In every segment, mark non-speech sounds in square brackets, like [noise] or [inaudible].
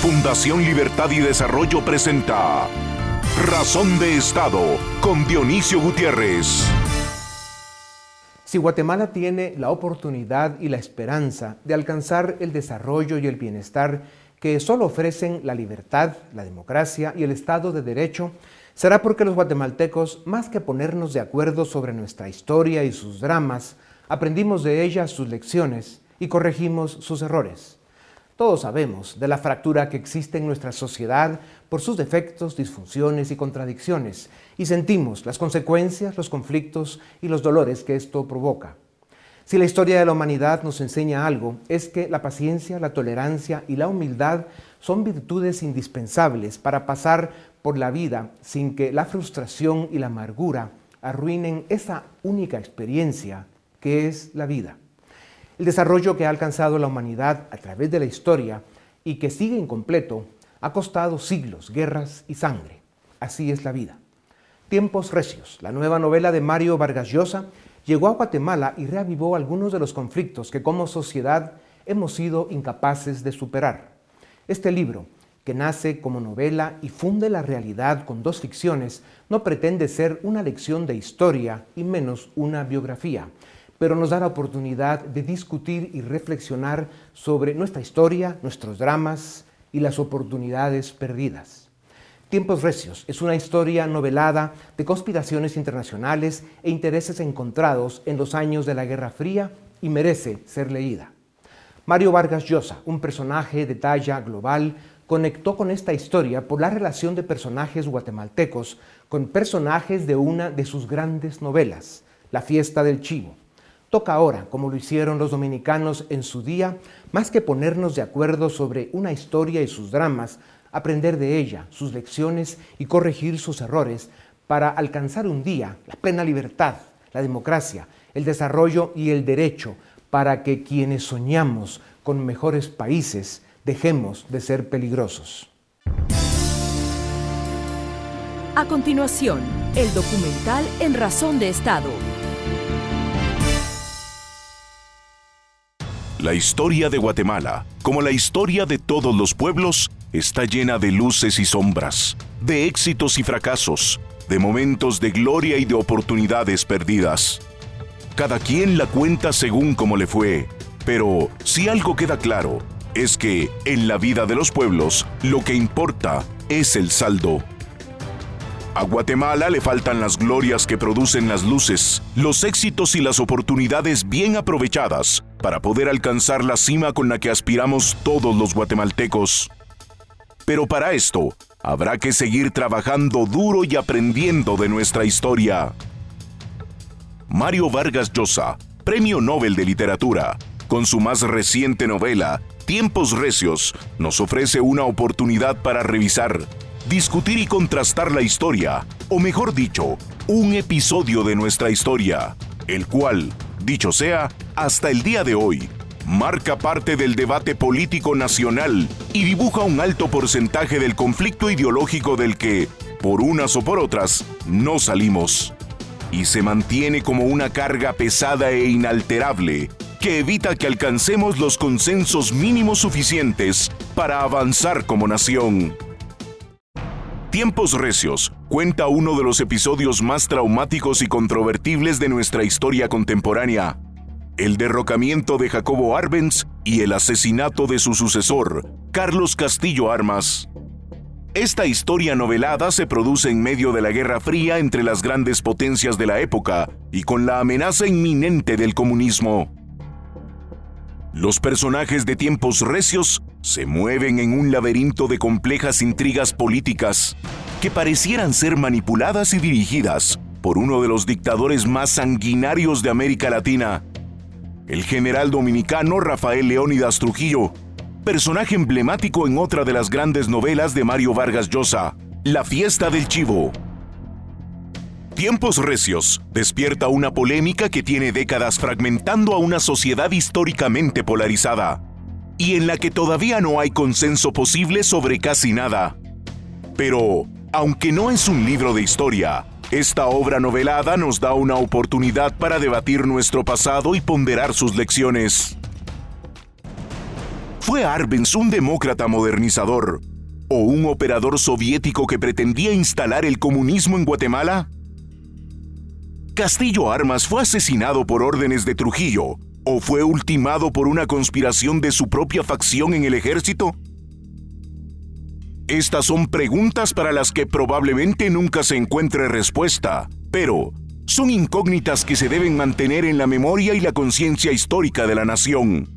Fundación Libertad y Desarrollo presenta Razón de Estado con Dionisio Gutiérrez. Si Guatemala tiene la oportunidad y la esperanza de alcanzar el desarrollo y el bienestar que solo ofrecen la libertad, la democracia y el Estado de Derecho, será porque los guatemaltecos, más que ponernos de acuerdo sobre nuestra historia y sus dramas, aprendimos de ella sus lecciones y corregimos sus errores. Todos sabemos de la fractura que existe en nuestra sociedad por sus defectos, disfunciones y contradicciones, y sentimos las consecuencias, los conflictos y los dolores que esto provoca. Si la historia de la humanidad nos enseña algo, es que la paciencia, la tolerancia y la humildad son virtudes indispensables para pasar por la vida sin que la frustración y la amargura arruinen esa única experiencia que es la vida. El desarrollo que ha alcanzado la humanidad a través de la historia y que sigue incompleto ha costado siglos, guerras y sangre. Así es la vida. Tiempos Recios, la nueva novela de Mario Vargas Llosa, llegó a Guatemala y reavivó algunos de los conflictos que como sociedad hemos sido incapaces de superar. Este libro, que nace como novela y funde la realidad con dos ficciones, no pretende ser una lección de historia y menos una biografía, pero nos da la oportunidad de discutir y reflexionar sobre nuestra historia, nuestros dramas y las oportunidades perdidas. Tiempos Recios es una historia novelada de conspiraciones internacionales e intereses encontrados en los años de la Guerra Fría y merece ser leída. Mario Vargas Llosa, un personaje de talla global, conectó con esta historia por la relación de personajes guatemaltecos con personajes de una de sus grandes novelas, La fiesta del chivo. Toca ahora, como lo hicieron los dominicanos en su día, más que ponernos de acuerdo sobre una historia y sus dramas, aprender de ella, sus lecciones y corregir sus errores para alcanzar un día la plena libertad, la democracia, el desarrollo y el derecho para que quienes soñamos con mejores países dejemos de ser peligrosos. A continuación, el documental En Razón de Estado La historia de Guatemala, como la historia de todos los pueblos, está llena de luces y sombras, de éxitos y fracasos, de momentos de gloria y de oportunidades perdidas. Cada quien la cuenta según como le fue, pero si algo queda claro, es que en la vida de los pueblos lo que importa es el saldo. A Guatemala le faltan las glorias que producen las luces, los éxitos y las oportunidades bien aprovechadas para poder alcanzar la cima con la que aspiramos todos los guatemaltecos. Pero para esto, habrá que seguir trabajando duro y aprendiendo de nuestra historia. Mario Vargas Llosa, Premio Nobel de Literatura, con su más reciente novela, Tiempos Recios, nos ofrece una oportunidad para revisar, discutir y contrastar la historia, o mejor dicho, un episodio de nuestra historia, el cual, dicho sea, hasta el día de hoy, marca parte del debate político nacional y dibuja un alto porcentaje del conflicto ideológico del que, por unas o por otras, no salimos. Y se mantiene como una carga pesada e inalterable que evita que alcancemos los consensos mínimos suficientes para avanzar como nación. Tiempos Recios cuenta uno de los episodios más traumáticos y controvertibles de nuestra historia contemporánea, el derrocamiento de Jacobo Arbenz y el asesinato de su sucesor, Carlos Castillo Armas. Esta historia novelada se produce en medio de la Guerra Fría entre las grandes potencias de la época y con la amenaza inminente del comunismo. Los personajes de tiempos recios se mueven en un laberinto de complejas intrigas políticas que parecieran ser manipuladas y dirigidas por uno de los dictadores más sanguinarios de América Latina, el general dominicano Rafael Leónidas Trujillo, personaje emblemático en otra de las grandes novelas de Mario Vargas Llosa, La fiesta del chivo. Tiempos Recios despierta una polémica que tiene décadas fragmentando a una sociedad históricamente polarizada y en la que todavía no hay consenso posible sobre casi nada. Pero, aunque no es un libro de historia, esta obra novelada nos da una oportunidad para debatir nuestro pasado y ponderar sus lecciones. ¿Fue Arbenz un demócrata modernizador o un operador soviético que pretendía instalar el comunismo en Guatemala? ¿Castillo Armas fue asesinado por órdenes de Trujillo o fue ultimado por una conspiración de su propia facción en el ejército? Estas son preguntas para las que probablemente nunca se encuentre respuesta, pero son incógnitas que se deben mantener en la memoria y la conciencia histórica de la nación.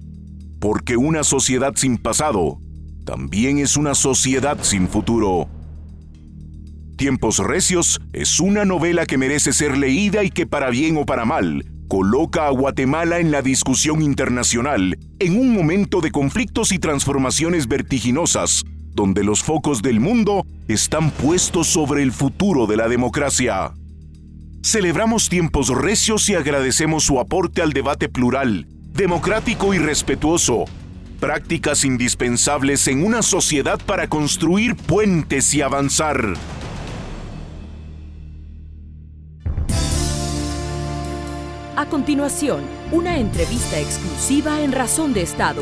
Porque una sociedad sin pasado también es una sociedad sin futuro. Tiempos Recios es una novela que merece ser leída y que para bien o para mal coloca a Guatemala en la discusión internacional en un momento de conflictos y transformaciones vertiginosas, donde los focos del mundo están puestos sobre el futuro de la democracia. Celebramos tiempos recios y agradecemos su aporte al debate plural, democrático y respetuoso, prácticas indispensables en una sociedad para construir puentes y avanzar. Continuación, una entrevista exclusiva en Razón de Estado.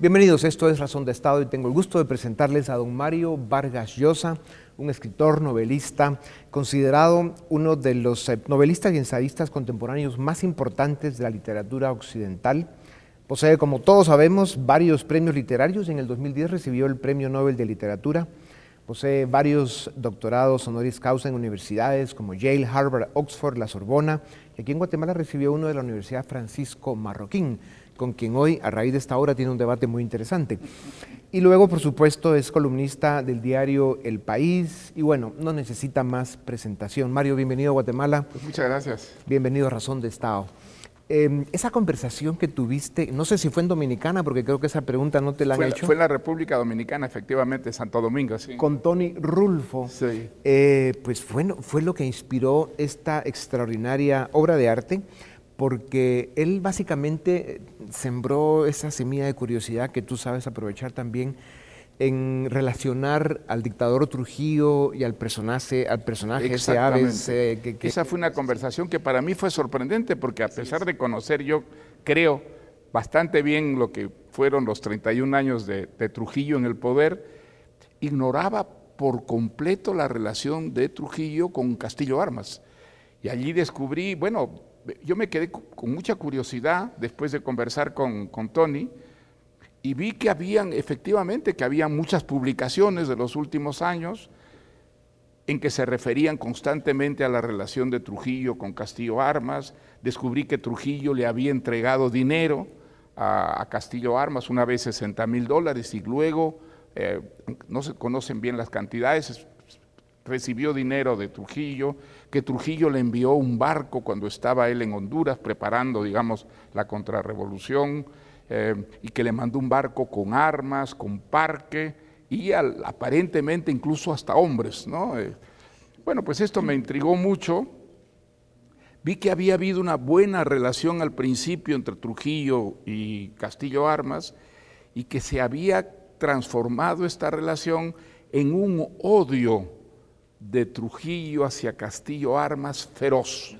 Bienvenidos, esto es Razón de Estado y tengo el gusto de presentarles a don Mario Vargas Llosa, un escritor, novelista, considerado uno de los eh, novelistas y ensayistas contemporáneos más importantes de la literatura occidental. Posee, como todos sabemos, varios premios literarios y en el 2010 recibió el Premio Nobel de Literatura. Posee varios doctorados honoris causa en universidades como Yale, Harvard, Oxford, la Sorbona. Y aquí en Guatemala recibió uno de la Universidad Francisco Marroquín con quien hoy, a raíz de esta hora, tiene un debate muy interesante. Y luego, por supuesto, es columnista del diario El País y bueno, no necesita más presentación. Mario, bienvenido a Guatemala. Pues muchas gracias. Bienvenido a Razón de Estado. Em, esa conversación que tuviste, no sé si fue en Dominicana, porque creo que esa pregunta no te la han hecho. Fue en la República Dominicana, efectivamente, Santo Domingo, sí. Con Tony Rulfo. Sí. Eh, pues fue, fue lo que inspiró esta extraordinaria obra de arte porque él básicamente sembró esa semilla de curiosidad que tú sabes aprovechar también en relacionar al dictador Trujillo y al personaje, al personaje ese Aves. que, Esa fue una conversación que para mí fue sorprendente porque a pesar de conocer yo creo bastante bien lo que fueron los 31 años de, de Trujillo en el poder, ignoraba por completo la relación de Trujillo con Castillo Armas. Y allí descubrí, bueno, yo me quedé con mucha curiosidad después de conversar con, Tony y vi que habían, efectivamente, que había muchas publicaciones de los últimos años en que se referían constantemente a la relación de Trujillo con Castillo Armas. Descubrí que Trujillo le había entregado dinero a, Castillo Armas, una vez 60 mil dólares, y luego, eh, no se conocen bien las cantidades, recibió dinero de Trujillo, que Trujillo le envió un barco cuando estaba él en Honduras preparando, digamos, la contrarrevolución, eh, y que le mandó un barco con armas, con parque, y aparentemente incluso hasta hombres, ¿no? Eh, bueno, pues esto me intrigó mucho. Vi que había habido una buena relación al principio entre Trujillo y Castillo Armas y que se había transformado esta relación en un odio de Trujillo hacia Castillo Armas feroz.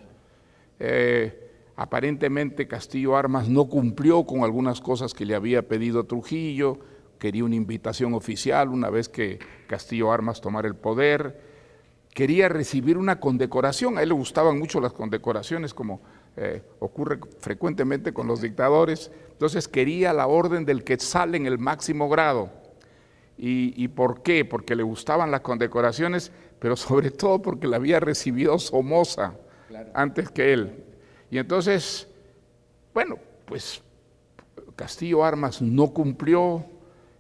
Eh, aparentemente Castillo Armas no cumplió con algunas cosas que le había pedido Trujillo, quería una invitación oficial una vez que Castillo Armas tomara el poder, quería recibir una condecoración, a él le gustaban mucho las condecoraciones como eh, ocurre frecuentemente con los dictadores, entonces quería la orden del Quetzal en el máximo grado. ¿Y, ¿Y por qué? Porque le gustaban las condecoraciones, pero sobre todo porque la había recibido Somoza antes que él. Y entonces, bueno, pues Castillo Armas no cumplió,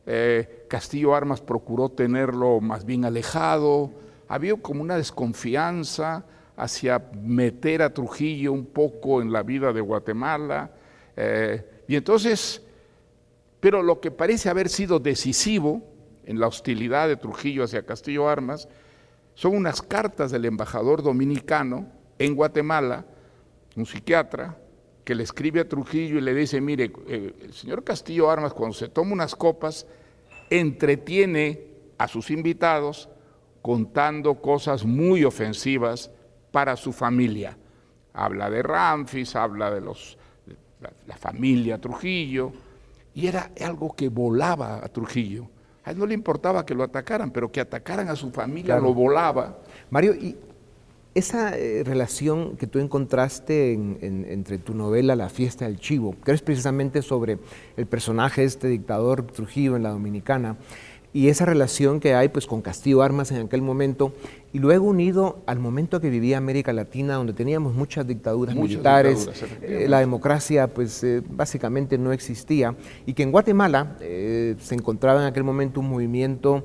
eh, Castillo Armas procuró tenerlo más bien alejado, había como una desconfianza hacia meter a Trujillo un poco en la vida de Guatemala. Eh, y entonces, pero lo que parece haber sido decisivo en la hostilidad de Trujillo hacia Castillo Armas son unas cartas del embajador dominicano en Guatemala, un psiquiatra, que le escribe a Trujillo y le dice, mire, eh, el señor Castillo Armas cuando se toma unas copas, entretiene a sus invitados contando cosas muy ofensivas para su familia. Habla de Ramfis, habla de los la, familia Trujillo, y era algo que volaba a Trujillo. A él no le importaba que lo atacaran, pero que atacaran a su familia lo volaba. Mario, y esa eh, relación que tú encontraste entre tu novela La fiesta del chivo, que es precisamente sobre el personaje de este dictador Trujillo en la Dominicana, y esa relación que hay pues con Castillo Armas en aquel momento y luego unido al momento que vivía América Latina donde teníamos muchas dictaduras militares, eh, la democracia pues eh, básicamente no existía y que en Guatemala eh, se encontraba en aquel momento un movimiento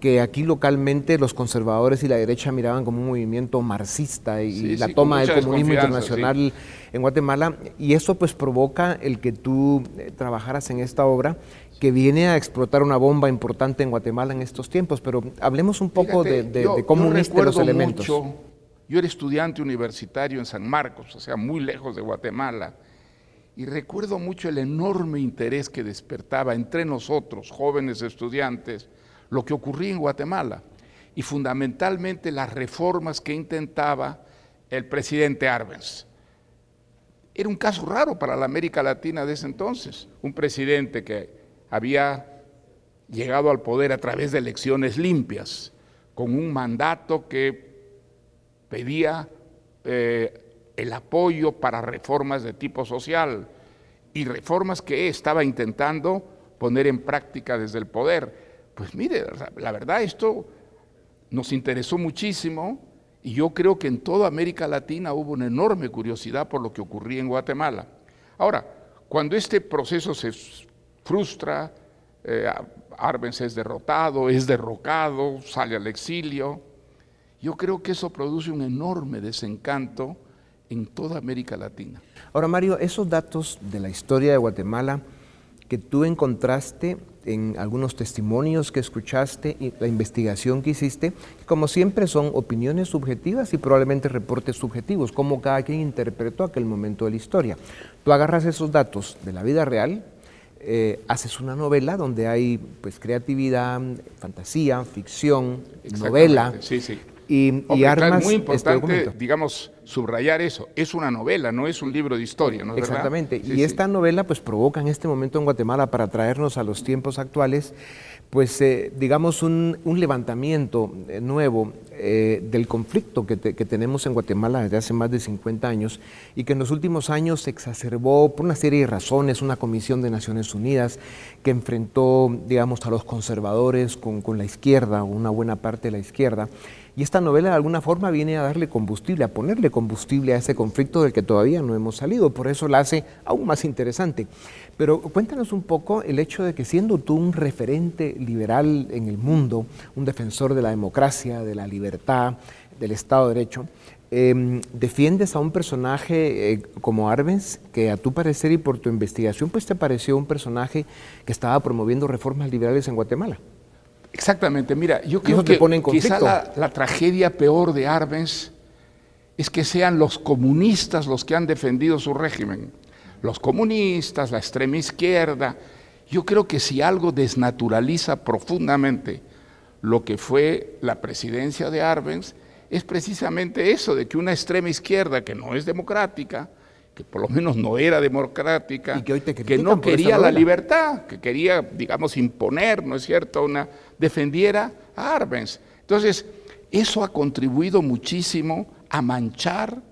que aquí localmente los conservadores y la derecha miraban como un movimiento marxista y la toma del comunismo internacional en Guatemala. Y eso pues provoca el que tú trabajaras en esta obra que viene a explotar una bomba importante en Guatemala en estos tiempos, pero hablemos un poco de, cómo uniste los elementos. Mucho, yo era estudiante universitario en San Marcos, o sea, muy lejos de Guatemala, y recuerdo mucho el enorme interés que despertaba entre nosotros, jóvenes estudiantes, lo que ocurría en Guatemala, y fundamentalmente las reformas que intentaba el presidente Arbenz. Era un caso raro para la América Latina de ese entonces, un presidente que había llegado al poder a través de elecciones limpias, con un mandato que pedía eh, el apoyo para reformas de tipo social y reformas que estaba intentando poner en práctica desde el poder. Pues mire, la verdad esto nos interesó muchísimo y yo creo que en toda América Latina hubo una enorme curiosidad por lo que ocurría en Guatemala. Ahora, cuando este proceso se frustra, eh, Arbenz es derrotado, es derrocado, sale al exilio. Yo creo que eso produce un enorme desencanto en toda América Latina. Ahora, Mario, esos datos de la historia de Guatemala que tú encontraste en algunos testimonios que escuchaste y la investigación que hiciste, como siempre son opiniones subjetivas y probablemente reportes subjetivos, como cada quien interpretó aquel momento de la historia. Tú agarras esos datos de la vida real, eh, haces una novela donde hay pues creatividad, fantasía, ficción, novela. Sí, sí. Y, y armas muy este importante, digamos, subrayar eso. Es una novela, no es un libro de historia, ¿no Exactamente. y esta novela pues provoca en este momento en Guatemala para traernos a los tiempos actuales pues eh, digamos un, levantamiento eh, nuevo eh, del conflicto que, tenemos en Guatemala desde hace más de 50 años y que en los últimos años se exacerbó por una serie de razones, una comisión de Naciones Unidas que enfrentó, digamos, a los conservadores con, con la izquierda, una buena parte de la izquierda, y esta novela de alguna forma viene a darle combustible, a ponerle combustible a ese conflicto del que todavía no hemos salido, por eso la hace aún más interesante. Pero cuéntanos un poco el hecho de que siendo tú un referente liberal en el mundo, un defensor de la democracia, de la libertad, del Estado de Derecho, em, defiendes a un personaje eh, como Arbenz, que a tu parecer y por tu investigación, pues te pareció un personaje que estaba promoviendo reformas liberales en Guatemala. Exactamente, mira, yo creo que quizá la, la, tragedia peor de Arbenz es que sean los comunistas los que han defendido su régimen los comunistas, la extrema izquierda. Yo creo que si algo desnaturaliza profundamente lo que fue la presidencia de Arbenz, es precisamente eso, de que una extrema izquierda que no es democrática, que por lo menos no era democrática, que, no quería la libertad, que quería, digamos, imponer, ¿no es cierto?, una, defendiera a Arbenz. Entonces, eso ha contribuido muchísimo a manchar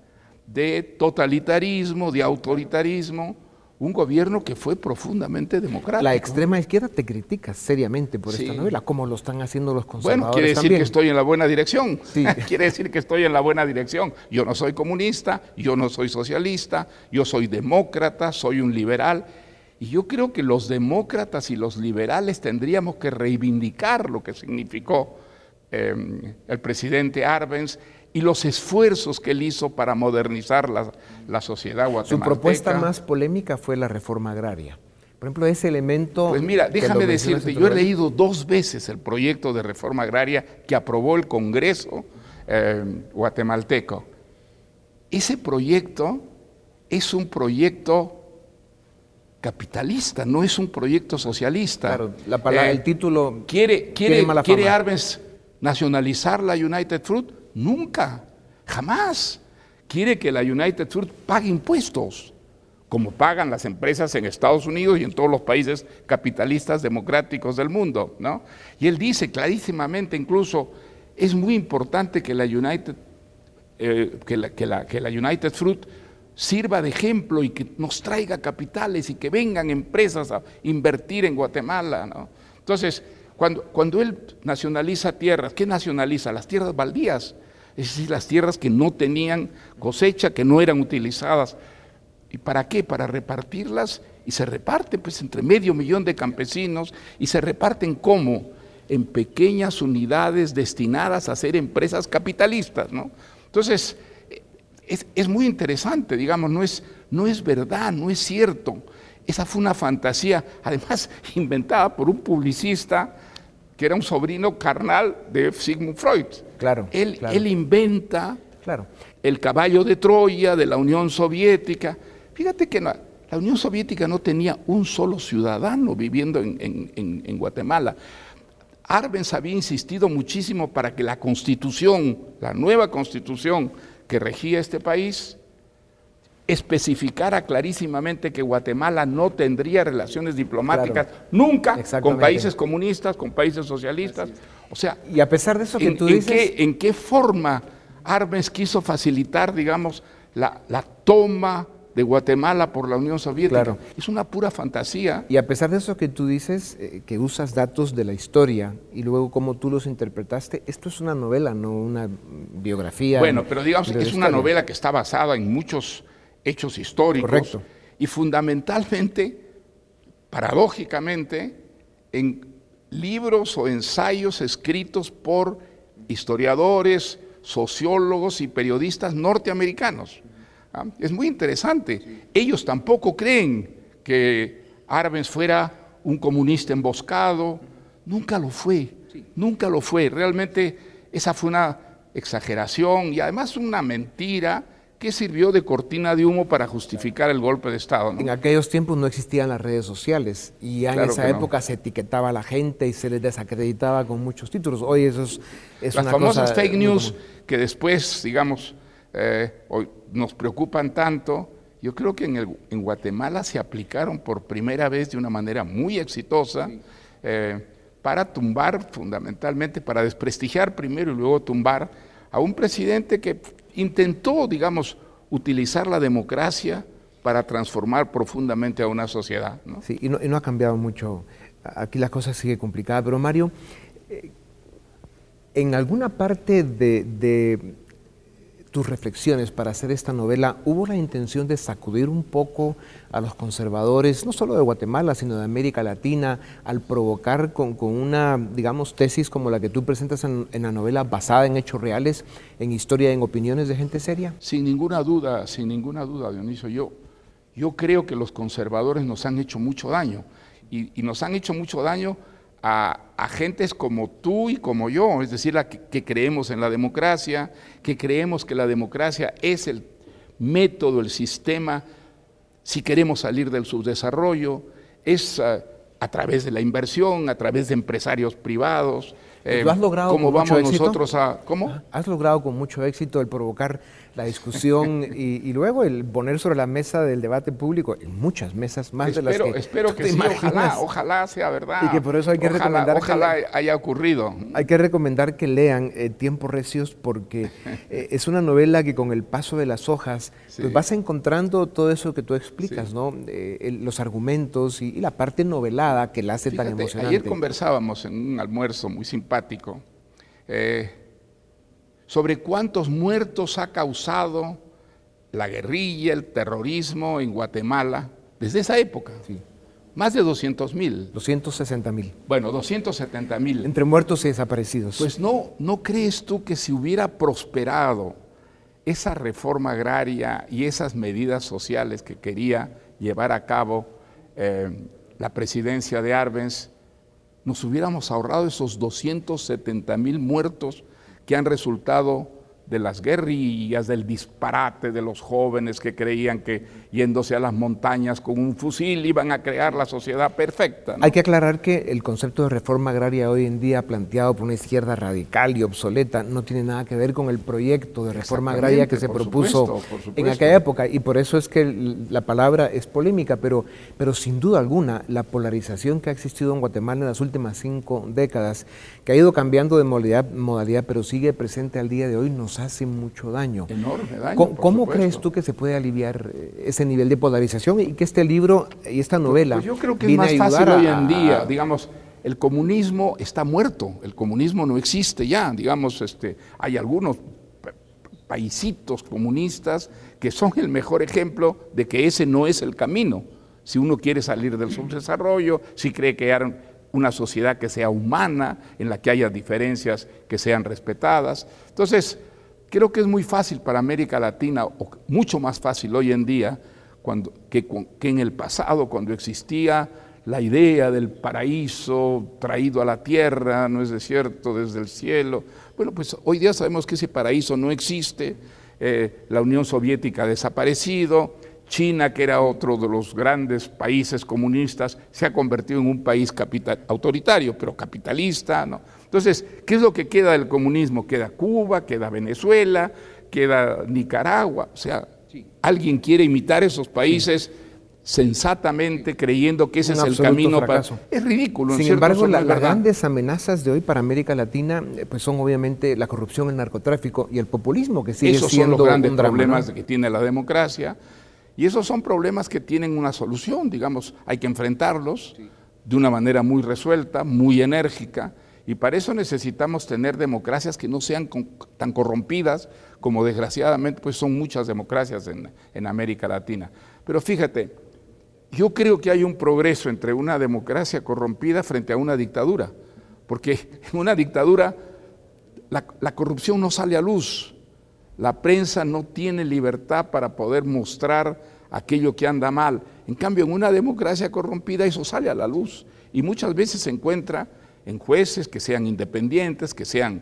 de totalitarismo, de autoritarismo, un gobierno que fue profundamente democrático. La extrema izquierda te critica seriamente por esta novela, como lo están haciendo los conservadores. Bueno, quiere decir que estoy en la buena dirección. [laughs] quiere decir que estoy en la buena dirección. Yo no soy comunista, yo no soy socialista, yo soy demócrata, soy un liberal. Y yo creo que los demócratas y los liberales tendríamos que reivindicar lo que significó eh, el presidente Arbenz y los esfuerzos que él hizo para modernizar la, sociedad guatemalteca. Su propuesta más polémica fue la reforma agraria. Por ejemplo, ese elemento... Pues mira, déjame decirte, yo he leído dos veces el proyecto de reforma agraria que aprobó el Congreso eh, guatemalteco. Ese proyecto es un proyecto capitalista, no es un proyecto socialista. Claro, la palabra, el eh, título quiere, quiere, quiere Arbenz nacionalizar la United Fruit Nunca, jamás. Quiere que la United Fruit pague impuestos, como pagan las empresas en Estados Unidos y en todos los países capitalistas democráticos del mundo. ¿no? Y él dice clarísimamente, incluso, es muy importante que la United, eh, que, la, que, la, que la United Fruit sirva de ejemplo y que nos traiga capitales y que vengan empresas a invertir en Guatemala. ¿no? Entonces, cuando, cuando él nacionaliza tierras, ¿qué nacionaliza? Las tierras baldías, es decir, las tierras que no tenían cosecha, que no eran utilizadas ¿Y para qué? Para repartirlas y se reparte pues entre medio millón de campesinos y se reparten cómo? En pequeñas unidades destinadas a ser empresas capitalistas, ¿no? Entonces, es, es, muy interesante, digamos, no es, no es verdad, no es cierto. Esa fue una fantasía, además [laughs] inventada por un publicista que era un sobrino carnal de Sigmund Freud. Claro. Él, claro. él inventa claro. el caballo de Troya de la Unión Soviética Fíjate que la, la, Unión Soviética no tenía un solo ciudadano viviendo en, en, en, Guatemala. Arbenz había insistido muchísimo para que la constitución, la nueva constitución que regía este país, especificara clarísimamente que Guatemala no tendría relaciones diplomáticas claro. nunca con países comunistas, con países socialistas. O sea, y a pesar de eso que en, tú en dices... Qué, ¿En qué forma Arbenz quiso facilitar, digamos, la, la toma de Guatemala por la Unión Soviética. Claro. Es una pura fantasía. Y a pesar de eso que tú dices, eh, que usas datos de la historia y luego cómo tú los interpretaste, esto es una novela, no una biografía. Bueno, pero digamos que es una novela que está basada en muchos hechos históricos. Correcto. Y fundamentalmente, paradójicamente, en libros o ensayos escritos por historiadores, sociólogos y periodistas norteamericanos. ¿Ah? Es muy interesante. Ellos tampoco creen que Arbenz fuera un comunista emboscado. Nunca lo fue. Nunca lo fue. Realmente esa fue una exageración y además una mentira que sirvió de cortina de humo para justificar el golpe de Estado. ¿no? En aquellos tiempos no existían las redes sociales y ya en Claro esa no. época se etiquetaba a la gente y se les desacreditaba con muchos títulos. Hoy eso es, es Las una famosas cosa fake news que después, digamos, eh, hoy nos preocupan tanto, yo creo que en, el- en Guatemala se aplicaron por primera vez de una manera muy exitosa eh, para tumbar, fundamentalmente, para desprestigiar primero y luego tumbar a un presidente que intentó, digamos, utilizar la democracia para transformar profundamente a una sociedad. ¿no? Sí, y no, y no ha cambiado mucho. Aquí la cosa sigue complicada. Pero Mario, eh, en alguna parte de, de reflexiones para hacer esta novela, ¿hubo la intención de sacudir un poco a los conservadores, no solo de Guatemala, sino de América Latina, al provocar con, con una, digamos, tesis como la que tú presentas en, en la novela, basada en hechos reales, en historia, en opiniones de gente seria? Sin ninguna duda, sin ninguna duda, Dionisio, yo, yo creo que los conservadores nos han hecho mucho daño y, y nos han hecho mucho daño a, a gentes como tú y como yo, es decir, a que, que creemos en la democracia, que creemos que la democracia es el método, el sistema, si queremos salir del subdesarrollo, es ah, a través de la inversión, a través de empresarios privados. eh, ¿Lo has logrado ¿Cómo con mucho vamos éxito? nosotros a...? ¿Cómo? Has logrado con mucho éxito el provocar la discusión y, y luego el poner sobre la mesa del debate público, en muchas mesas, más de espero, las que espero que te sí, imaginas. ojalá, ojalá sea verdad. Y que por eso hay que Ojalá- recomendar que Ojalá la- haya ocurrido. Hay que recomendar que lean eh, Tiempos Recios porque [laughs] eh, es una novela que con el paso de las hojas Sí. pues vas encontrando todo eso que tú explicas, ¿no? Eh, los argumentos y, y la parte novelada que la hace tan emocionante. ayer conversábamos en un almuerzo muy simpático eh, sobre cuántos muertos ha causado la guerrilla, el terrorismo en Guatemala desde esa época. Sí. Más de 200 mil. 260 mil. Bueno, 270 mil. Entre muertos y desaparecidos. Pues no, ¿no crees tú que si hubiera prosperado esa reforma agraria y esas medidas sociales que quería llevar a cabo eh, la presidencia de Arbenz, nos hubiéramos ahorrado esos 270 mil muertos que han resultado de las guerrillas, del disparate de los jóvenes que creían que yéndose a las montañas con un fusil iban a crear la sociedad perfecta. Hay que aclarar que el concepto de reforma agraria hoy en día planteado por una izquierda radical y obsoleta no tiene nada que ver con el proyecto de reforma agraria que se propuso en aquella época y por eso es que la palabra es polémica, pero, pero sin duda alguna la polarización que ha existido en Guatemala en las últimas cinco décadas, que ha ido cambiando de modalidad, modalidad pero sigue presente al día de hoy, nos hace mucho daño. Enorme daño. ¿Cómo, crees tú que se puede aliviar eh, ese nivel de polarización y que este libro y esta novela... Pues yo creo que es más fácil hoy en día, digamos, el comunismo está muerto, el comunismo no existe ya, digamos, este, hay algunos paisitos comunistas que son el mejor ejemplo de que ese no es el camino. Si uno quiere salir del subdesarrollo, si cree que hay una sociedad que sea humana, en la que haya diferencias que sean respetadas. Entonces, creo que es muy fácil para América Latina, o mucho más fácil hoy en día, cuando, que, en el pasado, cuando existía la idea del paraíso traído a la tierra, no es cierto, desde el cielo. Bueno, pues hoy día sabemos que ese paraíso no existe, eh, la Unión Soviética ha desaparecido, China, que era otro de los grandes países comunistas, se ha convertido en un país autoritario, pero capitalista. ¿no? Entonces, ¿qué es lo que queda del comunismo? Queda Cuba, queda Venezuela, queda Nicaragua. O sea, alguien quiere imitar esos países sensatamente creyendo que ese es el camino para... Es ridículo. Sin embargo, las grandes amenazas de hoy para América Latina eh, pues son obviamente la corrupción, el narcotráfico y el populismo, que sigue esos siendo son los grandes problemas que tiene la democracia. Y esos son problemas que tienen una solución, digamos, hay que enfrentarlos de una manera muy resuelta, muy enérgica, y para eso necesitamos tener democracias que no sean tan corrompidas como desgraciadamente pues son muchas democracias en, en América Latina. Pero fíjate, yo creo que hay un progreso entre una democracia corrompida frente a una dictadura, porque en una dictadura la, corrupción no sale a luz, la prensa no tiene libertad para poder mostrar aquello que anda mal. En cambio, en una democracia corrompida eso sale a la luz y muchas veces se encuentra en jueces que sean independientes, que sean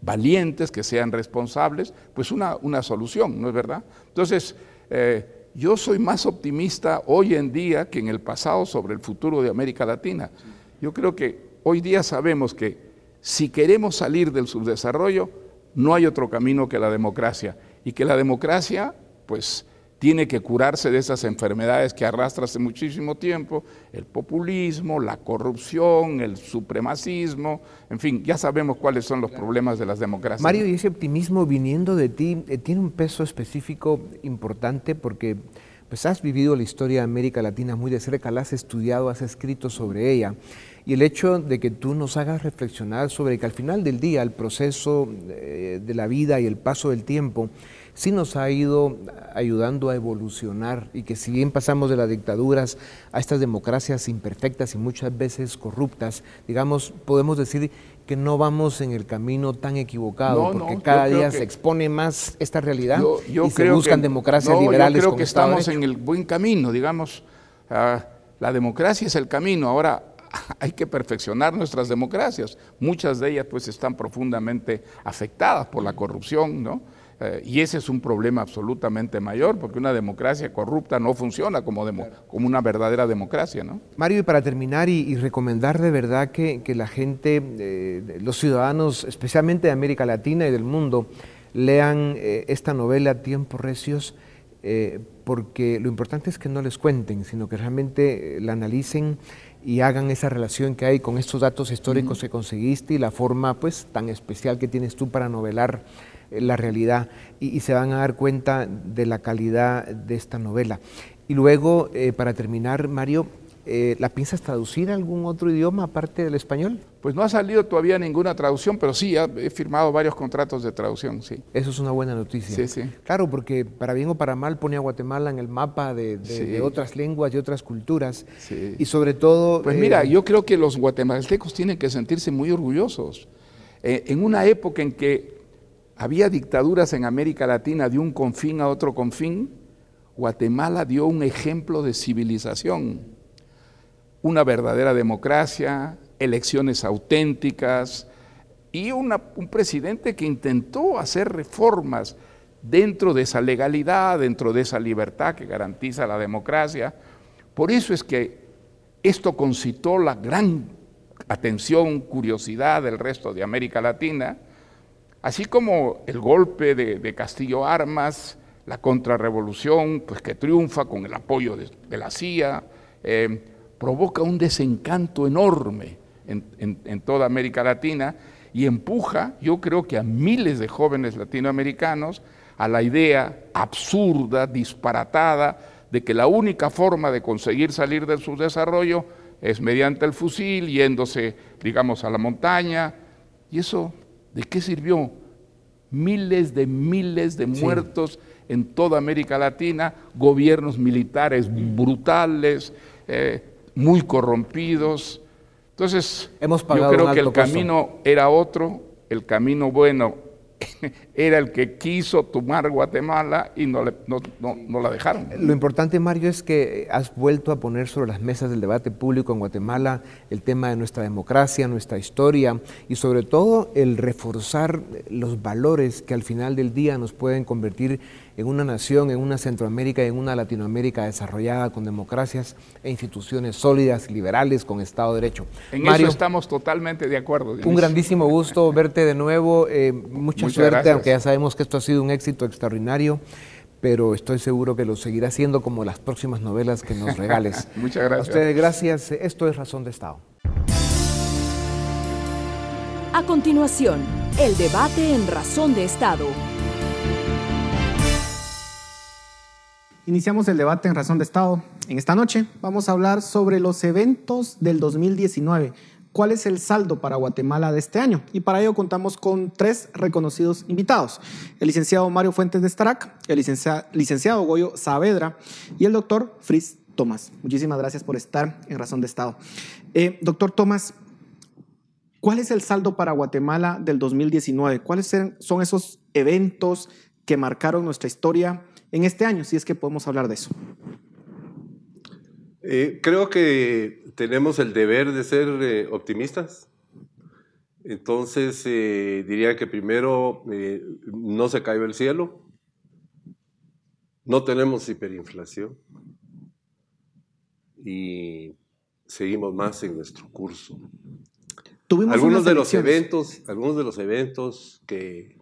valientes, que sean responsables, pues una, una solución, ¿no es verdad? Entonces, eh, yo soy más optimista hoy en día que en el pasado sobre el futuro de América Latina. Yo creo que hoy día sabemos que si queremos salir del subdesarrollo, no hay otro camino que la democracia. Y que la democracia, pues, tiene que curarse de esas enfermedades que arrastra hace muchísimo tiempo, el populismo, la corrupción, el supremacismo, en fin, ya sabemos cuáles son los problemas de las democracias. Mario, y ese optimismo viniendo de ti eh, tiene un peso específico importante porque pues has vivido la historia de América Latina muy de cerca, la has estudiado, has escrito sobre ella. Y el hecho de que tú nos hagas reflexionar sobre que al final del día el proceso eh, de la vida y el paso del tiempo sí nos ha ido ayudando a evolucionar y que si bien pasamos de las dictaduras a estas democracias imperfectas y muchas veces corruptas, digamos, podemos decir que no vamos en el camino tan equivocado, porque cada día se expone más esta realidad y se buscan democracias liberales. Yo creo que estamos en el buen camino, digamos, ah, la democracia es el camino, ahora [laughs] hay que perfeccionar nuestras democracias, muchas de ellas pues están profundamente afectadas por la corrupción, ¿no? Eh, y ese es un problema absolutamente mayor, porque una democracia corrupta no funciona como, como una verdadera democracia. ¿no? Mario, y para terminar y, recomendar de verdad que, la gente, eh, los ciudadanos, especialmente de América Latina y del mundo, lean eh, esta novela Tiempos Recios, porque lo importante es que no les cuenten, sino que realmente la analicen y hagan esa relación que hay con estos datos históricos que conseguiste y la forma pues tan especial que tienes tú para novelar la realidad y, se van a dar cuenta de la calidad de esta novela. Y luego, eh, para terminar, Mario, eh, ¿la piensas traducir a algún otro idioma aparte del español? Pues no ha salido todavía ninguna traducción, pero sí, he firmado varios contratos de traducción, sí. Eso es una buena noticia. Sí, sí. Claro, porque para bien o para mal pone a Guatemala en el mapa de, otras lenguas y otras culturas. Sí. Y sobre todo... Pues mira, yo creo que los guatemaltecos tienen que sentirse muy orgullosos. en una época en que había dictaduras en América Latina de un confín a otro confín. Guatemala dio un ejemplo de civilización, una verdadera democracia, elecciones auténticas y un presidente que intentó hacer reformas dentro de esa legalidad, dentro de esa libertad que garantiza la democracia. Por eso es que esto concitó la gran atención, curiosidad del resto de América Latina, así como el golpe de, Castillo Armas, la contrarrevolución, pues que triunfa con el apoyo de, la CIA, eh, provoca un desencanto enorme en toda América Latina y empuja, yo creo que a miles de jóvenes latinoamericanos, a la idea absurda, disparatada, de que la única forma de conseguir salir de su desarrollo es mediante el fusil, yéndose, digamos, a la montaña. ¿Y eso de qué sirvió? Miles de miles de muertos en toda América Latina, gobiernos militares brutales, eh, muy corrompidos. Entonces, Hemos yo creo que el camino era otro, el camino bueno [laughs] era el que quiso tomar Guatemala y no, no, la dejaron. Lo importante, Mario, es que has vuelto a poner sobre las mesas del debate público en Guatemala el tema de nuestra democracia, nuestra historia y sobre todo el reforzar los valores que al final del día nos pueden convertir en una nación, en una Centroamérica y en una Latinoamérica desarrollada con democracias e instituciones sólidas, liberales, con Estado de Derecho. En Mario, eso estamos totalmente de acuerdo. Un grandísimo gusto [laughs] verte de nuevo. Eh, mucha suerte, aunque ya sabemos que esto ha sido un éxito extraordinario pero estoy seguro que lo seguirá siendo como las próximas novelas que nos regales. [laughs] Muchas gracias. A ustedes gracias. Esto es Razón de Estado. A continuación, el debate en Razón de Estado. Iniciamos el debate en Razón de Estado. En esta noche vamos a hablar sobre los eventos del 2019. ¿Cuál es el saldo para Guatemala de este año? Y para ello contamos con tres reconocidos invitados. El licenciado Mario Fuentes de Starac, el licenciado, Goyo Saavedra y el doctor Fritz Tomás. Muchísimas gracias por estar en Razón de Estado. Eh, doctor Tomás, ¿cuál es el saldo para Guatemala del 2019? ¿Cuáles son esos eventos que marcaron nuestra historia en este año, si es que podemos hablar de eso? Eh, creo que tenemos el deber de ser eh, optimistas. Entonces, eh, diría que primero no se cayó el cielo, no tenemos hiperinflación y seguimos más en nuestro curso. Tuvimos algunos de los eventos, algunos de los eventos que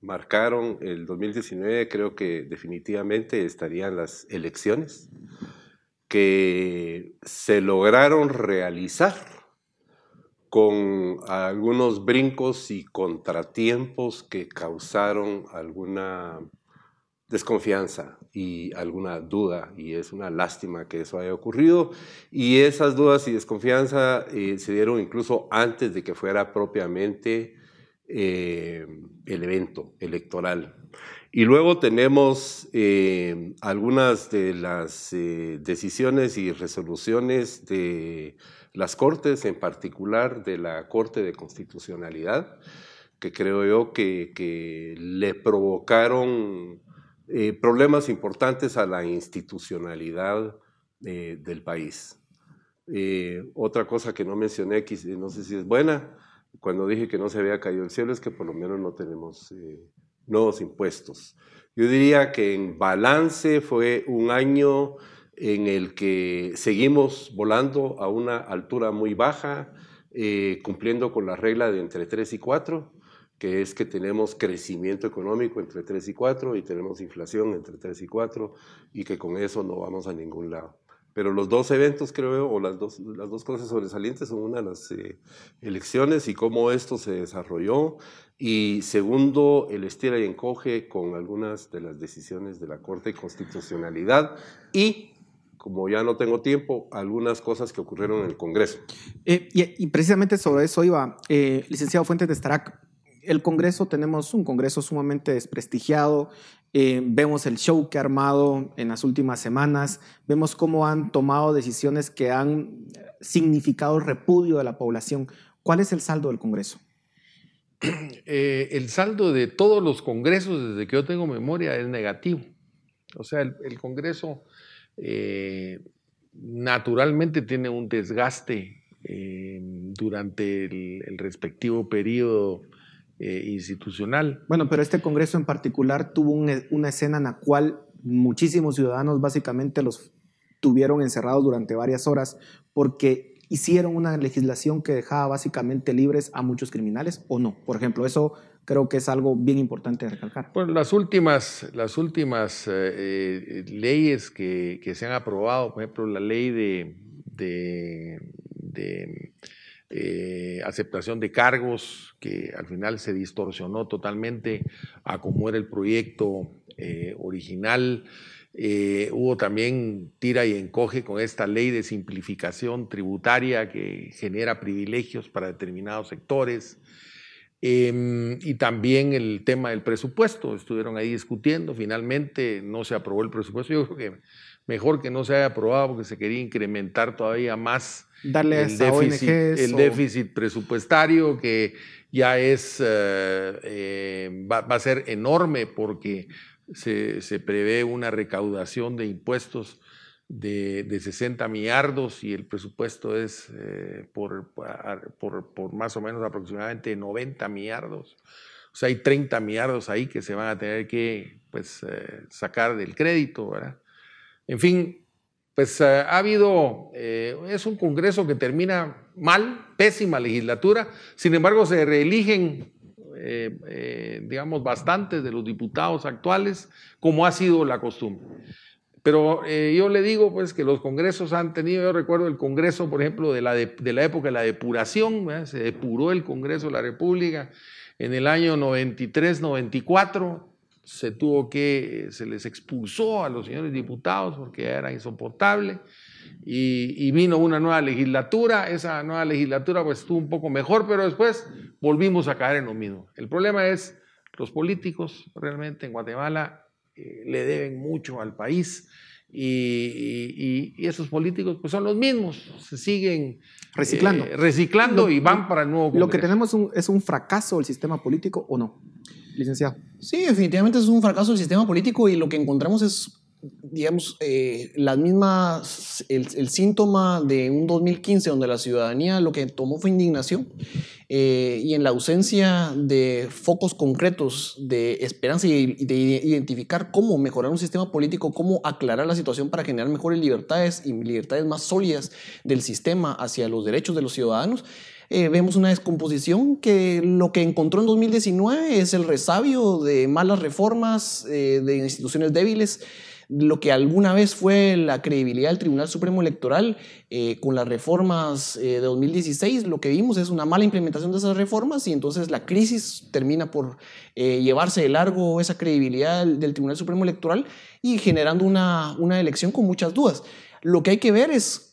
marcaron el 2019, creo que definitivamente estarían las elecciones que se lograron realizar con algunos brincos y contratiempos que causaron alguna desconfianza y alguna duda, y es una lástima que eso haya ocurrido, y esas dudas y desconfianza eh, se dieron incluso antes de que fuera propiamente eh, el evento electoral. Y luego tenemos eh, algunas de las eh, decisiones y resoluciones de las Cortes, en particular de la Corte de Constitucionalidad, que creo yo que, le provocaron problemas importantes a la institucionalidad del país. otra cosa que no mencioné, no sé si es buena, cuando dije que no se había caído el cielo es que por lo menos no tenemos eh, nuevos impuestos. Yo diría que en balance fue un año en el que seguimos volando a una altura muy baja, eh, cumpliendo con la regla de entre 3 y 4, que es que tenemos crecimiento económico entre 3 y 4 y tenemos inflación entre 3 y 4 y que con eso no vamos a ningún lado. Pero los dos eventos, creo, o las dos, las dos cosas sobresalientes son una, las eh, elecciones y cómo esto se desarrolló, y segundo, el estira y encoge con algunas de las decisiones de la Corte de Constitucionalidad y, como ya no tengo tiempo, algunas cosas que ocurrieron en el Congreso. Eh, y, precisamente sobre eso iba, eh, licenciado Fuentes de Starac, el Congreso, tenemos un Congreso sumamente desprestigiado, eh, vemos el show que ha armado en las últimas semanas, vemos cómo han tomado decisiones que han significado el repudio de la población. ¿Cuál es el saldo del Congreso? [clears throat] Eh, el saldo de todos los congresos, desde que yo tengo memoria, es negativo. O sea, el, Congreso eh, naturalmente tiene un desgaste durante el, respectivo periodo eh, institucional. Bueno, pero este Congreso en particular tuvo una escena en la cual muchísimos ciudadanos básicamente los tuvieron encerrados durante varias horas porque hicieron una legislación que dejaba básicamente libres a muchos criminales o no. Por ejemplo, eso creo que es algo bien importante de recalcar. Bueno, las últimas, las últimas eh, eh, leyes que, que, se han aprobado, por ejemplo, la ley de, de, eh, aceptación de cargos, que al final se distorsionó totalmente a cómo era el proyecto original. hubo también tira y encoge con esta ley de simplificación tributaria que genera privilegios para determinados sectores. Em, y también el tema del presupuesto, estuvieron ahí discutiendo, finalmente no se aprobó el presupuesto, yo creo que mejor que no se haya aprobado porque se quería incrementar todavía más Darle el, déficit, el déficit presupuestario que ya es, eh, eh, va, a ser enorme porque se, se prevé una recaudación de impuestos de, de 60 millardos y el presupuesto es eh, por, por, por, más o menos aproximadamente 90 millardos. O sea, hay 30 millardos ahí que se van a tener que pues, eh, sacar del crédito, ¿verdad? En fin, pues eh, ha habido, es un Congreso que termina mal, pésima legislatura, sin embargo se reeligen digamos, bastantes de los diputados actuales, como ha sido la costumbre. Pero eh, yo le digo pues que los congresos han tenido, yo recuerdo el congreso, por ejemplo, de la, de, la época de la depuración, se depuró el Congreso de la República en el año 93-94, se tuvo que, se les expulsó a los señores diputados porque era insoportable y, y, vino una nueva legislatura, esa nueva legislatura pues estuvo un poco mejor, pero después volvimos a caer en lo mismo. El problema es los políticos realmente en Guatemala eh, le deben mucho al país. Y, esos políticos pues son los mismos, se siguen reciclando, eh, reciclando y van para el nuevo Congreso. ¿Lo que tenemos es un fracaso del sistema político o no, Sí, definitivamente es un fracaso del sistema político y lo que encontramos es digamos, eh, las mismas, el, síntoma de un 2015 donde la ciudadanía lo que tomó fue indignación eh, y en la ausencia de focos concretos de esperanza y de identificar cómo mejorar un sistema político, cómo aclarar la situación para generar mejores libertades y libertades más sólidas del sistema hacia los derechos de los ciudadanos, eh, vemos una descomposición que lo que encontró en 2019 es el resabio de malas reformas, de instituciones débiles, lo que alguna vez fue la credibilidad del Tribunal Supremo Electoral eh, con las reformas eh, de 2016, lo que vimos es una mala implementación de esas reformas y entonces la crisis termina por eh, llevarse de largo esa credibilidad del, Tribunal Supremo Electoral y generando una, una, elección con muchas dudas. Lo que hay que ver es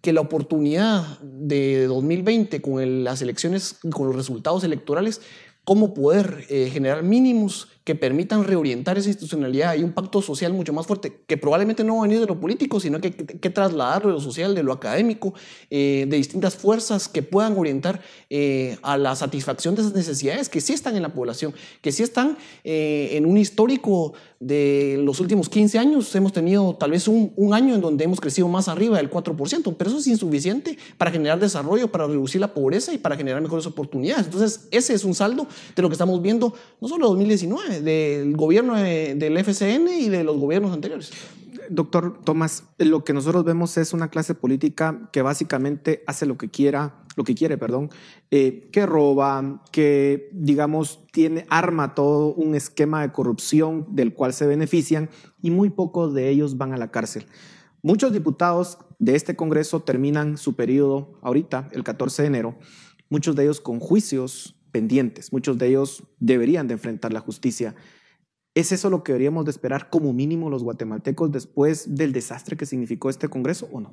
que la oportunidad de 2020 con las elecciones, con los resultados electorales, cómo poder generar mínimos que permitan reorientar esa institucionalidad y un pacto social mucho más fuerte, que probablemente no va a venir de lo político, sino que hay que, trasladarlo de lo social, de lo académico, eh, de distintas fuerzas que puedan orientar eh, a la satisfacción de esas necesidades que sí están en la población, que sí están eh, en un histórico de los últimos 15 años. Hemos tenido tal vez un, un año en donde hemos crecido más arriba del 4%, pero eso es insuficiente para generar desarrollo, para reducir la pobreza y para generar mejores oportunidades. Entonces, ese es un saldo de lo que estamos viendo, no solo en 2019, del gobierno del FCN y de los gobiernos anteriores. Doctor Tomás, lo que nosotros vemos es una clase política que básicamente hace lo que quiera, lo que quiere, perdón, eh, que roba, que digamos tiene arma todo un esquema de corrupción del cual se benefician y muy pocos de ellos van a la cárcel. Muchos diputados de este Congreso terminan su periodo ahorita, el 14 de enero, muchos de ellos con juicios pendientes. Muchos de ellos deberían de enfrentar la justicia. ¿Es eso lo que deberíamos de esperar como mínimo los guatemaltecos después del desastre que significó este Congreso o no?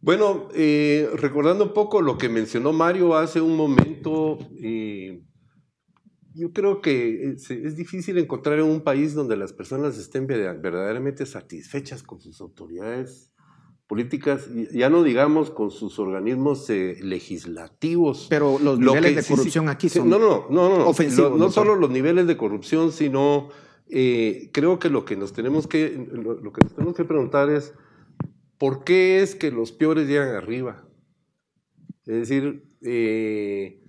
Bueno, eh, recordando un poco lo que mencionó Mario hace un momento, eh, yo creo que es, es, difícil encontrar en un país donde las personas estén verdaderamente satisfechas con sus autoridades políticas, ya no digamos con sus organismos eh, legislativos. Pero los niveles de corrupción aquí son no, no, no, no, ofensivos. no, solo los niveles de corrupción, sino eh, creo que lo que nos tenemos que lo, que nos tenemos que preguntar es ¿por qué es que los peores llegan arriba? Es decir, eh,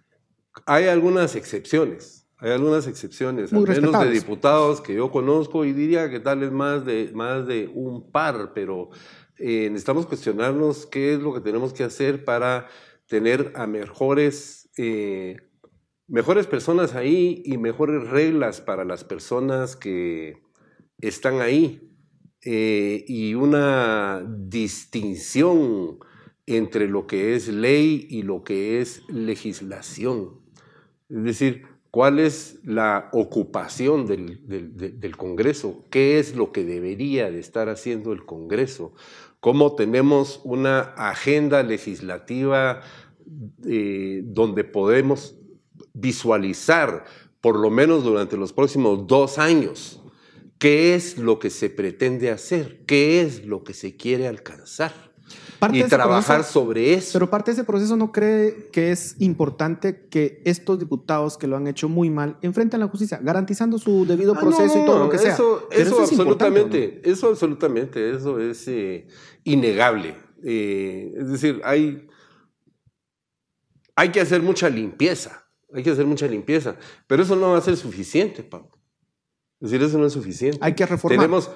hay algunas excepciones, hay algunas excepciones, al menos de diputados que yo conozco y diría que tal es más de, más de un par, pero eh, necesitamos cuestionarnos qué es lo que tenemos que hacer para tener a mejores, eh, mejores personas ahí y mejores reglas para las personas que están ahí. Eh, y una distinción entre lo que es ley y lo que es legislación. Es decir, cuál es la ocupación del, del, Congreso, qué es lo que debería de estar haciendo el Congreso, cómo tenemos una agenda legislativa eh, donde podemos visualizar, por lo menos durante los próximos dos años, qué es lo que se pretende hacer, qué es lo que se quiere alcanzar y trabajar sobre eso. Pero parte de ese proceso no cree que es importante que estos diputados que lo han hecho muy mal enfrenten la justicia, garantizando su debido ah, proceso y todo lo que sea. Eso, eso, absolutamente, eso absolutamente, eso es eh, innegable. Eh, es decir, hay, hay que hacer mucha limpieza, hay que hacer mucha limpieza, pero eso no va a ser suficiente, Pablo. Es decir, eso no es suficiente. Hay que reformar. Tenemos,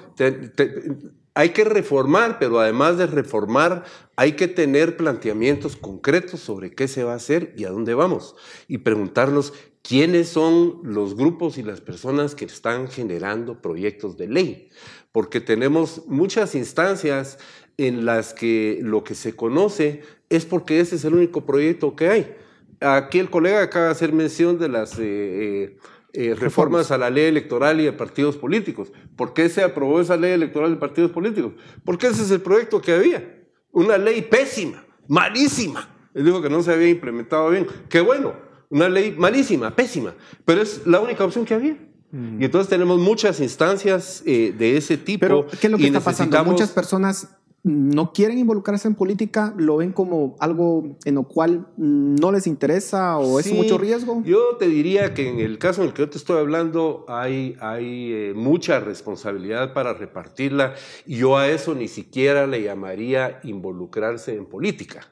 hay que reformar, pero además de reformar, hay que tener planteamientos concretos sobre qué se va a hacer y a dónde vamos. Y preguntarnos quiénes son los grupos y las personas que están generando proyectos de ley. Porque tenemos muchas instancias en las que lo que se conoce es porque ese es el único proyecto que hay. Aquí el colega acaba de hacer mención de las... Eh, eh, eh, reformas a la ley electoral y de partidos políticos. ¿Por qué se aprobó esa ley electoral de partidos políticos? Porque ese es el proyecto que había. Una ley pésima, malísima. Él dijo que no se había implementado bien. Qué bueno, una ley malísima, pésima, pero es la única opción que había. Mm. Y entonces tenemos muchas instancias eh, de ese tipo. Pero, ¿qué es lo que está pasando? Muchas personas no quieren involucrarse en política, lo ven como algo en lo cual no les interesa o es mucho riesgo. Yo te diría que en el caso en el que yo te estoy hablando hay, hay eh, mucha responsabilidad para repartirla y yo a eso ni siquiera le llamaría involucrarse en política,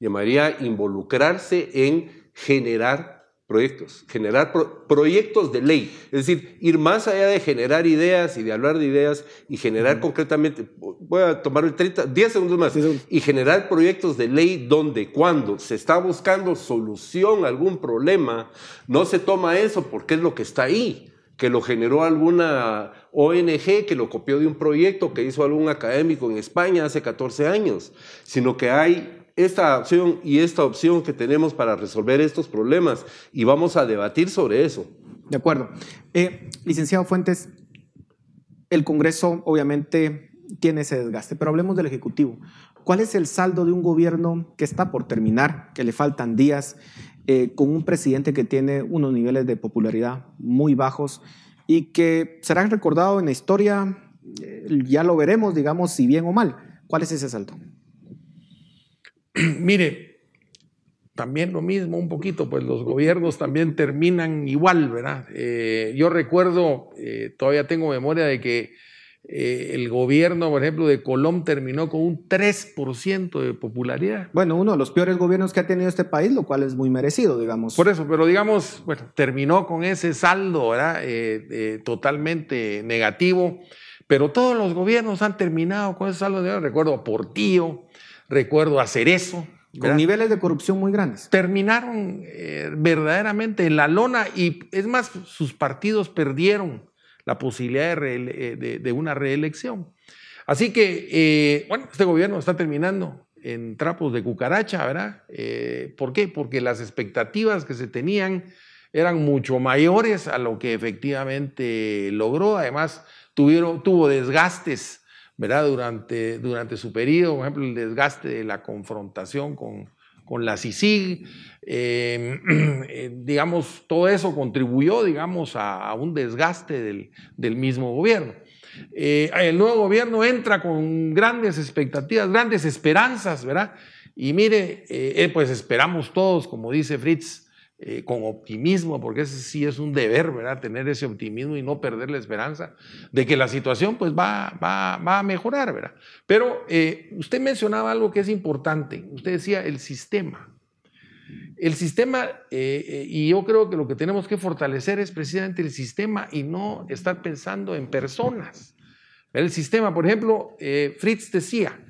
llamaría involucrarse en generar proyectos, generar proyectos de ley, es decir, ir más allá de generar ideas y de hablar de ideas y generar concretamente, voy a tomar el 30, 10 segundos más, y generar proyectos de ley donde cuando se está buscando solución a algún problema, no se toma eso porque es lo que está ahí, que lo generó alguna ONG, que lo copió de un proyecto que hizo algún académico en España hace 14 años, sino que hay esta opción y esta opción que tenemos para resolver estos problemas y vamos a debatir sobre eso. De acuerdo. Eh, licenciado Fuentes, el Congreso obviamente tiene ese desgaste, pero hablemos del Ejecutivo. ¿Cuál es el saldo de un gobierno que está por terminar, que le faltan días, eh, con un presidente que tiene unos niveles de popularidad muy bajos y que será recordado en la historia, eh, ya lo veremos, digamos, si bien o mal? ¿Cuál es ese saldo? [clears throat] Mire, también lo mismo un poquito, pues los gobiernos también terminan igual, ¿verdad? Eh, yo recuerdo, eh, todavía tengo memoria de que eh, el gobierno, por ejemplo, de Colón terminó con un 3% de popularidad. Bueno, uno de los peores gobiernos que ha tenido este país, lo cual es muy merecido, digamos. Por eso, pero digamos, bueno, terminó con ese saldo, ¿verdad? totalmente negativo, pero todos los gobiernos han terminado con ese saldo. De, recuerdo a Portillo, recuerdo hacer eso. Con niveles de corrupción muy grandes. Terminaron eh, verdaderamente en la lona y es más, sus partidos perdieron la posibilidad de, eh, una reelección. Así que, eh, bueno, este gobierno está terminando en trapos de cucaracha, ¿verdad? ¿Por qué? Porque las expectativas que se tenían eran mucho mayores a lo que efectivamente logró. Además, tuvieron, tuvo desgastes ¿verdad? Durante, durante su periodo, por ejemplo, el desgaste de la confrontación con, con la CICIG, em, [clears throat] eh, digamos, todo eso contribuyó, digamos, a, un desgaste del, del mismo gobierno. Eh, el nuevo gobierno entra con grandes expectativas, grandes esperanzas, ¿verdad? Y mire, eh, pues esperamos todos, como dice Fritz, eh, con optimismo, porque ese sí es un deber, ¿verdad? Tener ese optimismo y no perder la esperanza de que la situación pues va, va, va a mejorar, ¿verdad? Pero eh, usted mencionaba algo que es importante, usted decía el sistema. El sistema, eh, y yo creo que lo que tenemos que fortalecer es precisamente el sistema y no estar pensando en personas. El sistema, por ejemplo, Fritz decía,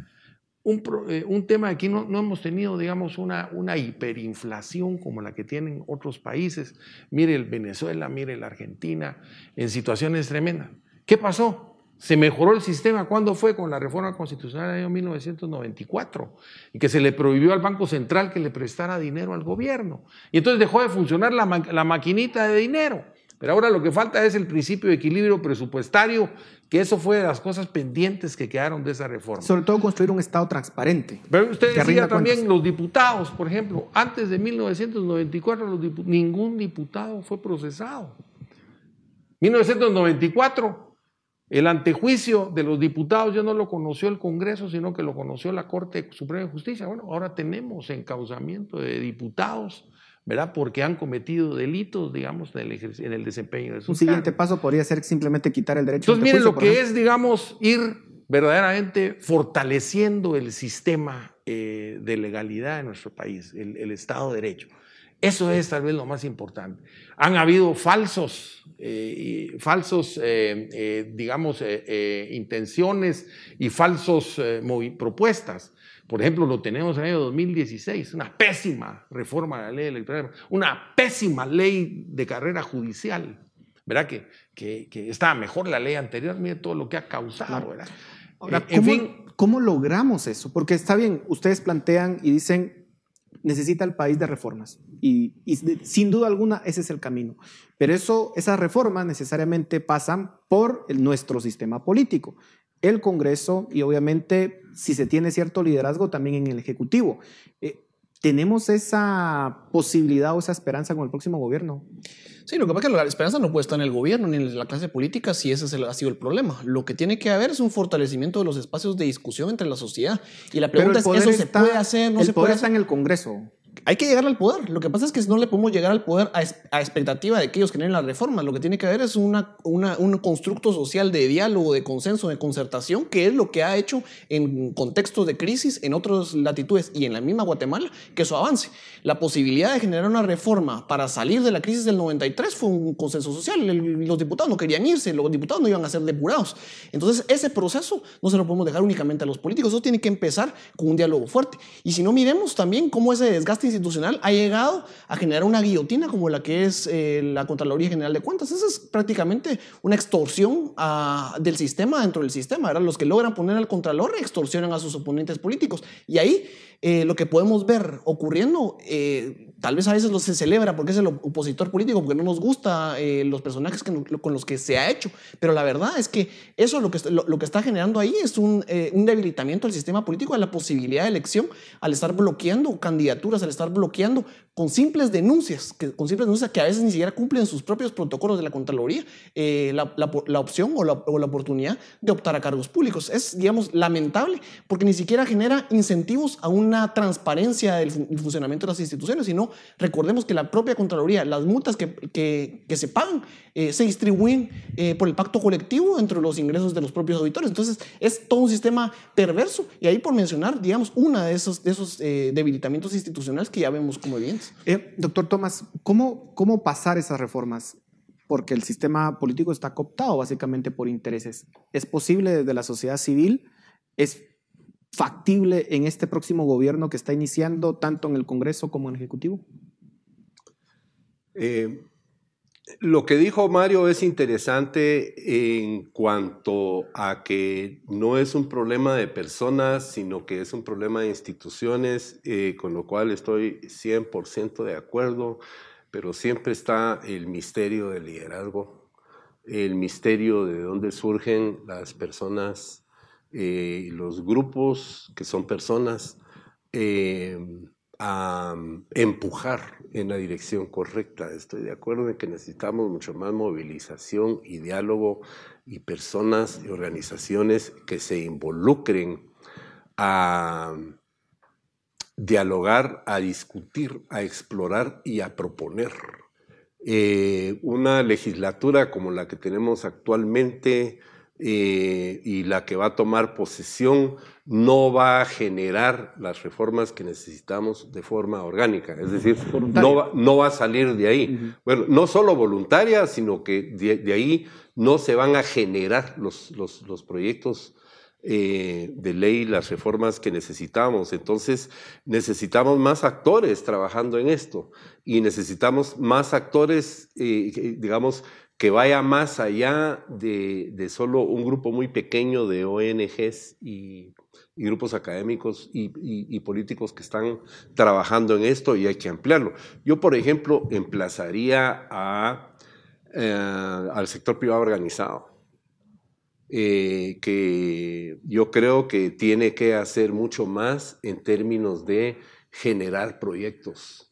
un, un, tema aquí no, no, hemos tenido, digamos, una, una hiperinflación como la que tienen otros países. Mire el Venezuela, mire la Argentina, en situaciones tremendas. ¿Qué pasó? Se mejoró el sistema. ¿Cuándo fue? Con la reforma constitucional del año 1994. Y que se le prohibió al Banco Central que le prestara dinero al gobierno. Y entonces dejó de funcionar la, la maquinita de dinero. Pero ahora lo que falta es el principio de equilibrio presupuestario, que eso fue de las cosas pendientes que quedaron de esa reforma. Sobre todo construir un Estado transparente. Pero usted decía también los diputados, por ejemplo, antes de 1994 ningún diputado fue procesado. 1994 el antejuicio de los diputados ya no lo conoció el Congreso, sino que lo conoció la Corte Suprema de Justicia. Bueno, ahora tenemos encauzamiento de diputados, ¿verdad? Porque han cometido delitos, digamos, en el, en el desempeño de sus Un siguiente paso podría ser simplemente quitar el derecho Entonces, miren lo que es, digamos, ir verdaderamente fortaleciendo el sistema eh, de legalidad en nuestro país, el, el Estado de Derecho. Eso es tal vez lo más importante. Han habido falsos, eh, falsos eh, digamos, intenciones y falsos propuestas. Por ejemplo, lo tenemos en el año 2016, una pésima reforma de la ley electoral, una pésima ley de carrera judicial. ¿Verdad? Que, que, está mejor la ley anterior, mire todo lo que ha causado. ¿verdad? en fin, ¿cómo logramos eso? Porque está bien, ustedes plantean y dicen, necesita el país de reformas. Y, sin duda alguna ese es el camino. Pero eso, esas reformas necesariamente pasan por nuestro sistema político, el Congreso y obviamente si se tiene cierto liderazgo también en el Ejecutivo. Eh, ¿Tenemos esa posibilidad o esa esperanza con el próximo gobierno? Sí, lo que pasa es que la esperanza no puede estar en el gobierno ni en la clase política si ese ha sido el problema. Lo que tiene que haber es un fortalecimiento de los espacios de discusión entre la sociedad. Y la pregunta es, ¿eso se puede hacer? ¿No se puede está en el Congreso hay que llegar al poder. Lo que pasa es que no le podemos llegar al poder a, expectativa de que ellos generen la reforma. Lo que tiene que haber es una, un constructo social de diálogo, de consenso, de concertación, que es lo que ha hecho en contextos de crisis en otras latitudes y en la misma Guatemala, que eso avance. La posibilidad de generar una reforma para salir de la crisis del 93 fue un consenso social. los diputados no querían irse, los diputados no iban a ser depurados. Entonces, ese proceso no se lo podemos dejar únicamente a los políticos. Eso tiene que empezar con un diálogo fuerte. Y si no, miremos también cómo ese desgaste institucional ha llegado a generar una guillotina como la que es eh, la Contraloría General de Cuentas. Esa es prácticamente una extorsión ah, del sistema dentro del sistema. Los que logran poner al Contralor extorsionan a sus oponentes políticos. Y ahí eh, lo que podemos ver ocurriendo, eh, tal vez a veces lo se celebra porque es el opositor político, porque no nos gusta eh, los personajes con los que se ha hecho, pero la verdad es que eso lo que, lo, que está generando ahí es un, un, debilitamiento del sistema político, de la posibilidad de elección, al estar bloqueando candidaturas, al estar bloqueando con simples denuncias, que, con simples denuncias que a veces ni siquiera cumplen sus propios protocolos de la Contraloría, eh, la, la, opción o la, o la, oportunidad de optar a cargos públicos. Es, digamos, lamentable porque ni siquiera genera incentivos a una transparencia del funcionamiento de las instituciones, sino recordemos que la propia Contraloría, las multas que, que, que se pagan, eh, se distribuyen eh, por el pacto colectivo entre los ingresos de los propios auditores. Entonces, es todo un sistema perverso y ahí por mencionar, digamos, una de esos, de esos debilitamientos institucionales que ya vemos como evidentes. Eh, doctor Tomás, ¿cómo, ¿cómo pasar esas reformas? Porque el sistema político está cooptado básicamente por intereses. ¿Es posible desde la sociedad civil? ¿Es factible en este próximo gobierno que está iniciando tanto en el Congreso como en el Ejecutivo? Eh, lo que dijo Mario es interesante en cuanto a que no es un problema de personas, sino que es un problema de instituciones, eh, con lo cual estoy 100% de acuerdo, pero siempre está el misterio del liderazgo, el misterio de dónde surgen las personas, eh, los grupos que son personas. Eh, a empujar en la dirección correcta. Estoy de acuerdo en que necesitamos mucho más movilización y diálogo y personas y organizaciones que se involucren a dialogar, a discutir, a explorar y a proponer. Eh, una legislatura como la que tenemos actualmente eh, y la que va a tomar posesión no va a generar las reformas que necesitamos de forma orgánica, es decir, no va, no va, a salir de ahí. Bueno, no solo voluntaria, sino que de, ahí no se van a generar los, los, los proyectos eh, de ley, las reformas que necesitamos. Entonces, necesitamos más actores trabajando en esto y necesitamos más actores, eh, digamos, que vaya más allá de, solo un grupo muy pequeño de ONGs y, grupos académicos y, políticos que están trabajando en esto y hay que ampliarlo. Yo, por ejemplo, emplazaría eh, al sector privado organizado, eh, que yo creo que tiene que hacer mucho más en términos de generar proyectos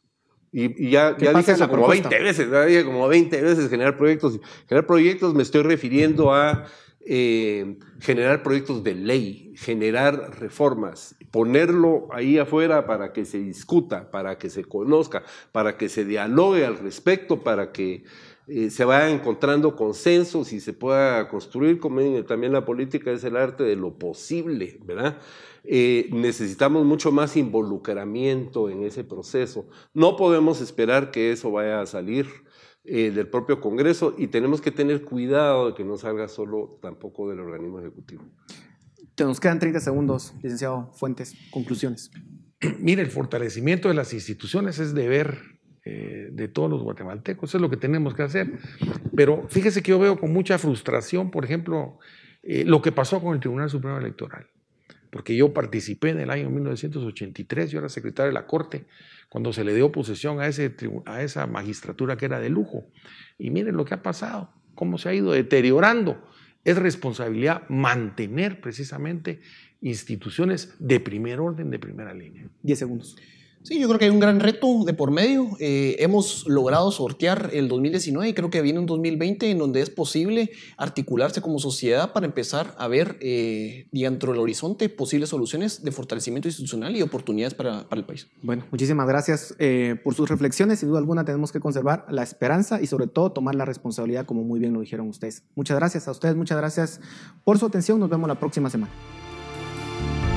y, ya, ya dije eso como 20 veces, dije como 20 veces generar proyectos. Generar proyectos me estoy refiriendo a eh, generar proyectos de ley, generar reformas, ponerlo ahí afuera para que se discuta, para que se conozca, para que se dialogue al respecto, para que eh, se vaya encontrando consensos y se pueda construir, como también la política es el arte de lo posible, ¿verdad? Eh, necesitamos mucho más involucramiento en ese proceso. No podemos esperar que eso vaya a salir eh, del propio Congreso y tenemos que tener cuidado de que no salga solo tampoco del organismo ejecutivo. Nos quedan 30 segundos, licenciado Fuentes. Conclusiones. [clears throat] Mire, el fortalecimiento de las instituciones es deber eh, de todos los guatemaltecos, eso es lo que tenemos que hacer. Pero fíjese que yo veo con mucha frustración, por ejemplo, lo que pasó con el Tribunal Supremo Electoral porque yo participé en el año 1983, yo era secretario de la Corte, cuando se le dio posesión a, ese, a esa magistratura que era de lujo. Y miren lo que ha pasado, cómo se ha ido deteriorando. Es responsabilidad mantener precisamente instituciones de primer orden, de primera línea. Diez segundos. Sí, yo creo que hay un gran reto de por medio. Eh, hemos logrado sortear el 2019 y creo que viene un 2020 en donde es posible articularse como sociedad para empezar a ver eh, dentro del horizonte posibles soluciones de fortalecimiento institucional y oportunidades para, para el país. Bueno, muchísimas gracias eh, por sus reflexiones. Sin duda alguna tenemos que conservar la esperanza y sobre todo tomar la responsabilidad como muy bien lo dijeron ustedes. Muchas gracias a ustedes, muchas gracias por su atención. Nos vemos la próxima semana.